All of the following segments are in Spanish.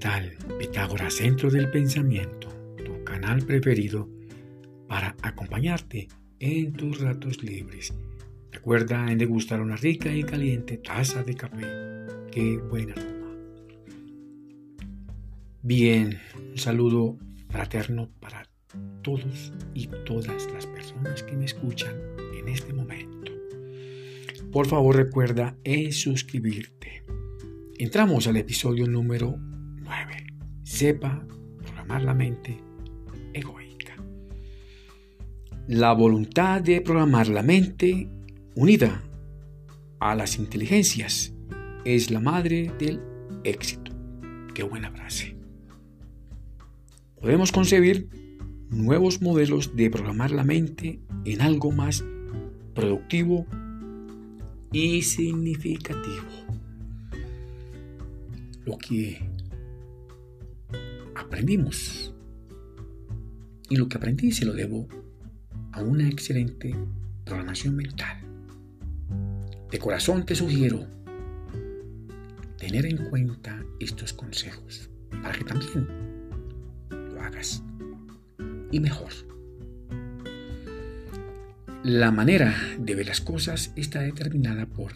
tal? Pitágoras Centro del Pensamiento, tu canal preferido para acompañarte en tus ratos libres. Recuerda en degustar una rica y caliente taza de café. Qué buen aroma. Bien, un saludo fraterno para todos y todas las personas que me escuchan en este momento. Por favor recuerda en suscribirte. Entramos al episodio número 9. Sepa programar la mente egoica. La voluntad de programar la mente unida a las inteligencias es la madre del éxito. Qué buena frase. Podemos concebir nuevos modelos de programar la mente en algo más productivo y significativo. Lo que aprendimos y lo que aprendí se lo debo a una excelente programación mental. De corazón te sugiero tener en cuenta estos consejos para que también lo hagas y mejor. La manera de ver las cosas está determinada por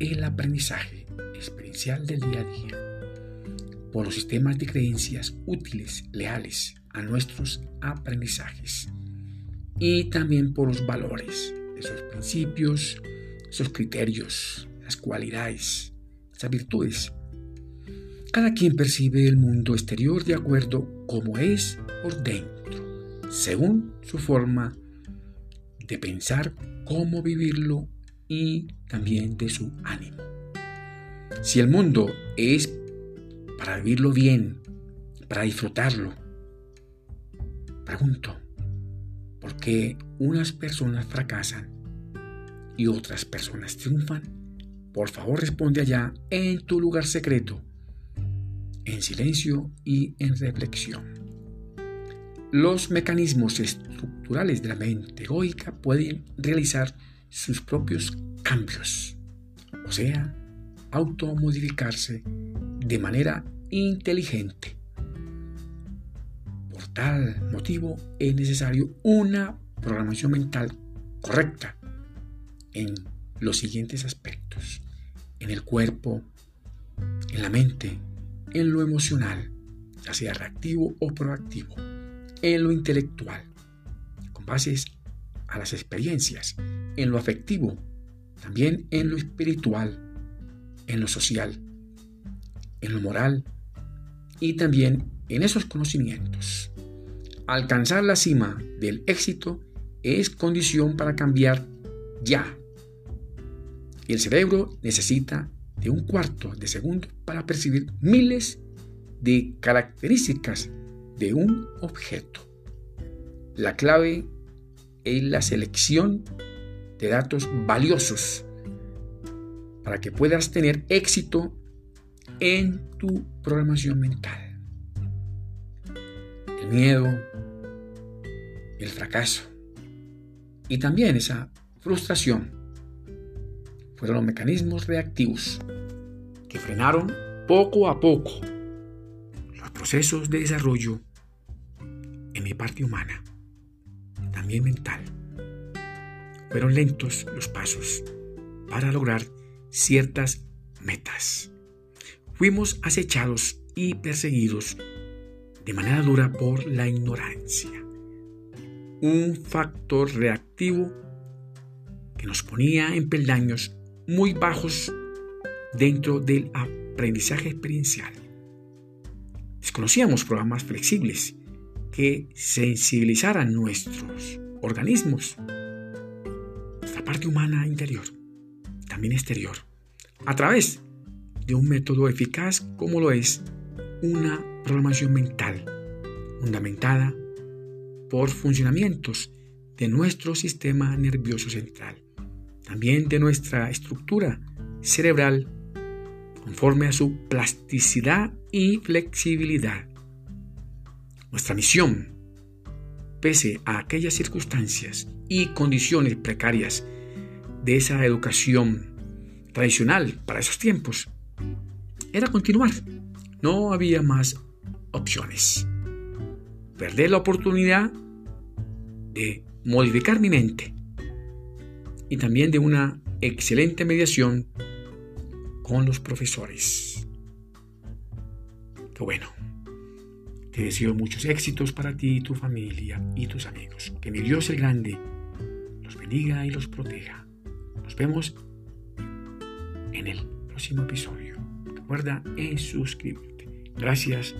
el aprendizaje experiencial del día a día, por los sistemas de creencias útiles, leales a nuestros aprendizajes y también por los valores, esos principios, esos criterios, las cualidades, esas virtudes. Cada quien percibe el mundo exterior de acuerdo como es por dentro, según su forma de pensar cómo vivirlo y también de su ánimo. Si el mundo es para vivirlo bien, para disfrutarlo, pregunto, ¿por qué unas personas fracasan y otras personas triunfan? Por favor responde allá en tu lugar secreto, en silencio y en reflexión. Los mecanismos estructurales de la mente egoica pueden realizar sus propios cambios, o sea, automodificarse de manera inteligente. Por tal motivo es necesario una programación mental correcta en los siguientes aspectos, en el cuerpo, en la mente, en lo emocional, ya sea reactivo o proactivo en lo intelectual, con bases a las experiencias, en lo afectivo, también en lo espiritual, en lo social, en lo moral y también en esos conocimientos. Alcanzar la cima del éxito es condición para cambiar ya. El cerebro necesita de un cuarto de segundo para percibir miles de características de un objeto. La clave es la selección de datos valiosos para que puedas tener éxito en tu programación mental. El miedo, el fracaso y también esa frustración fueron los mecanismos reactivos que frenaron poco a poco los procesos de desarrollo en mi parte humana, también mental. Fueron lentos los pasos para lograr ciertas metas. Fuimos acechados y perseguidos de manera dura por la ignorancia. Un factor reactivo que nos ponía en peldaños muy bajos dentro del aprendizaje experiencial. Desconocíamos programas flexibles que sensibilizaran nuestros organismos, nuestra parte humana interior, también exterior, a través de un método eficaz como lo es una programación mental, fundamentada por funcionamientos de nuestro sistema nervioso central, también de nuestra estructura cerebral, conforme a su plasticidad y flexibilidad. Nuestra misión, pese a aquellas circunstancias y condiciones precarias de esa educación tradicional para esos tiempos, era continuar No había más opciones. Perder la oportunidad de modificar mi mente y también de una excelente mediación con los profesores. Qué bueno. Te deseo muchos éxitos para ti, tu familia y tus amigos. Que mi Dios el Grande los bendiga y los proteja. Nos vemos en el próximo episodio. Recuerda en suscribirte. Gracias